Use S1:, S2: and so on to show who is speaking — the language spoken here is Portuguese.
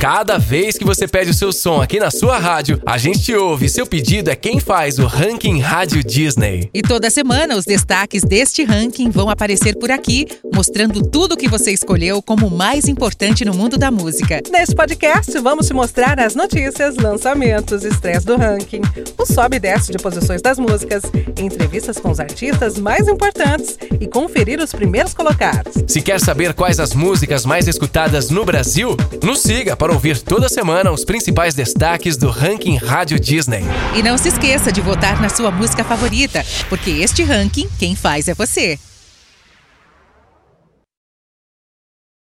S1: Cada vez que você pede o seu som aqui na sua rádio, a gente ouve. Seu pedido é quem faz o Ranking Rádio Disney.
S2: E toda semana os destaques deste ranking vão aparecer por aqui, mostrando tudo o que você escolheu como mais importante no mundo da música.
S3: Neste podcast, vamos te mostrar as notícias, lançamentos, estreias do ranking, o sobe e desce de posições das músicas, entrevistas com os artistas mais importantes e conferir os primeiros colocados.
S1: Se quer saber quais as músicas mais escutadas no Brasil, nos siga para ouvir toda semana os principais destaques do ranking Rádio Disney.
S2: E não se esqueça de votar na sua música favorita, porque este ranking quem faz é você.